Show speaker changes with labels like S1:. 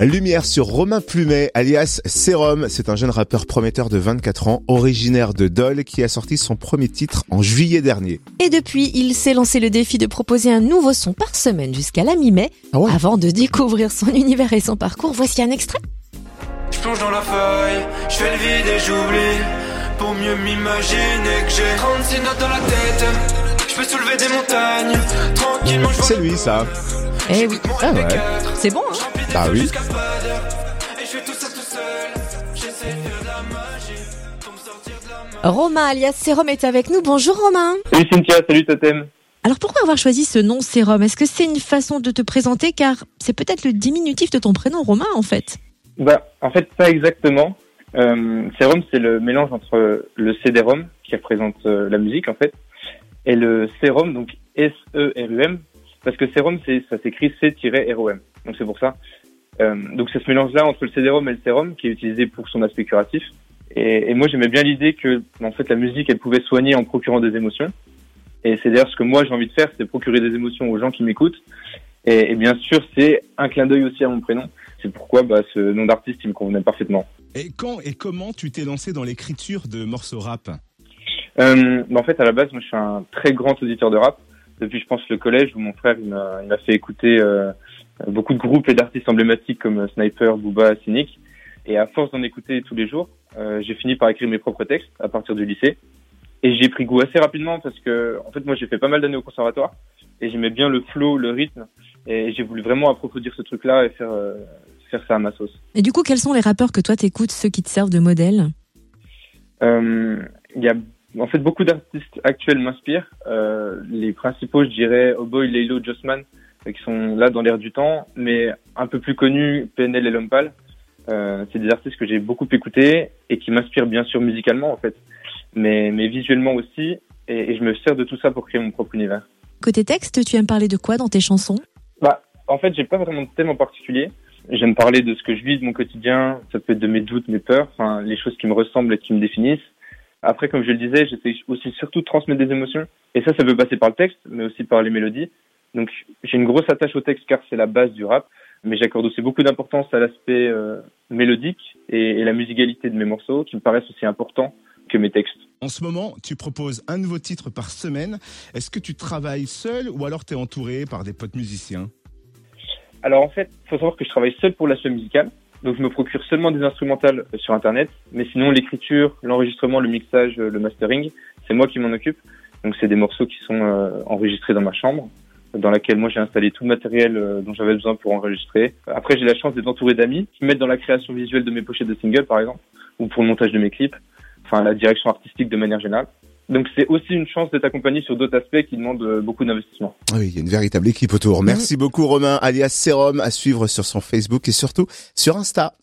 S1: Lumière sur Romain Plumet, alias Serum. C'est un jeune rappeur prometteur de 24 ans, originaire de Dole, qui a sorti son premier titre en juillet dernier.
S2: Et depuis, il s'est lancé le défi de proposer un nouveau son par semaine jusqu'à la mi-mai.
S1: Ah ouais
S2: Avant de découvrir son univers et son parcours, voici un extrait.
S3: Je plonge dans la feuille, je fais le vide et j'oublie Pour mieux m'imaginer que j'ai 36 notes dans la tête Je peux soulever des montagnes Tranquillement je vois
S1: C'est lui, ça.
S2: Eh oui,
S1: Ah ouais.
S2: c'est bon, hein
S1: Bah
S3: d'effets
S1: oui.
S2: Romain alias Sérum est avec nous. Bonjour Romain.
S4: Salut Cynthia, salut Totem.
S2: Alors pourquoi avoir choisi ce nom Sérum? Est-ce que c'est une façon de te présenter? Car c'est peut-être le diminutif de ton prénom Romain en fait
S4: Bah, en fait, pas exactement. Euh, Serum, c'est le mélange entre le CD-ROM, qui représente euh, la musique, en fait, et le Serum, donc S-E-R-U-M, parce que c'est, ça s'écrit C-R-O-M. Donc c'est pour ça. Euh, donc c'est ce mélange-là entre le CD-ROM et le Serum qui est utilisé pour son aspect curatif. Et, et moi, j'aimais bien l'idée que, en fait, la musique, elle pouvait soigner en procurant des émotions. Et c'est d'ailleurs ce que moi, j'ai envie de faire, c'est procurer des émotions aux gens qui m'écoutent. Et, et bien sûr, c'est un clin d'œil aussi à mon prénom. C'est pourquoi bah, ce nom d'artiste, il me convenait parfaitement.
S5: Et quand et comment tu t'es lancé dans l'écriture de morceaux rap?
S4: Euh, bah, en fait, à la base, moi, je suis un très grand auditeur de rap. Depuis, je pense, le collège où mon frère, il m'a, fait écouter euh, beaucoup de groupes et d'artistes emblématiques comme Sniper, Booba, Cynic. Et à force d'en écouter tous les jours, euh, j'ai fini par écrire mes propres textes à partir du lycée. Et j'ai pris goût assez rapidement parce que, en fait, moi, j'ai fait pas mal d'années au conservatoire et j'aimais bien le flow, le rythme. Et j'ai voulu vraiment approfondir ce truc-là et faire, euh, faire ça à ma sauce.
S2: Et du coup, quels sont les rappeurs que toi t'écoutes, ceux qui te servent de modèle?
S4: Euh, Il y a en fait beaucoup d'artistes actuels m'inspirent. Euh, les principaux, je dirais, Oboy, Leilo, Jossman, euh, qui sont là dans l'air du temps, mais un peu plus connus, PNL et Lompal. Euh, c'est des artistes que j'ai beaucoup écoutés et qui m'inspirent bien sûr musicalement en fait, mais, mais visuellement aussi. Et, et je me sers de tout ça pour créer mon propre univers.
S2: Côté texte, tu aimes parler de quoi dans tes chansons?
S4: Bah, en fait, j'ai pas vraiment de thème en particulier. J'aime parler de ce que je vis, de mon quotidien. Ça peut être de mes doutes, mes peurs, enfin les choses qui me ressemblent et qui me définissent. Après, comme je le disais, j'essaie aussi surtout de transmettre des émotions. Et ça, ça peut passer par le texte, mais aussi par les mélodies. Donc, j'ai une grosse attache au texte car c'est la base du rap. Mais j'accorde aussi beaucoup d'importance à l'aspect euh, mélodique et, et la musicalité de mes morceaux, qui me paraissent aussi importants que mes textes.
S5: En ce moment, tu proposes un nouveau titre par semaine. Est-ce que tu travailles seul ou alors tu es entouré par des potes musiciens?
S4: Alors en fait, faut savoir que je travaille seul pour l'aspect musical. Donc je me procure seulement des instrumentales euh, sur Internet. Mais sinon, l'écriture, l'enregistrement, le mixage, euh, le mastering, c'est moi qui m'en occupe. Donc c'est des morceaux qui sont euh, enregistrés dans ma chambre, dans laquelle moi j'ai installé tout le matériel euh, dont j'avais besoin pour enregistrer. Après, j'ai la chance d'être entouré d'amis qui m'aident dans la création visuelle de mes pochettes de singles, par exemple, ou pour le montage de mes clips, enfin la direction artistique de manière générale. Donc c'est aussi une chance d'être accompagné sur d'autres aspects qui demandent euh, beaucoup d'investissement.
S1: Ah Oui, il y a une véritable équipe autour. Merci beaucoup Romain, alias Serum, à suivre sur son Facebook et surtout sur Insta.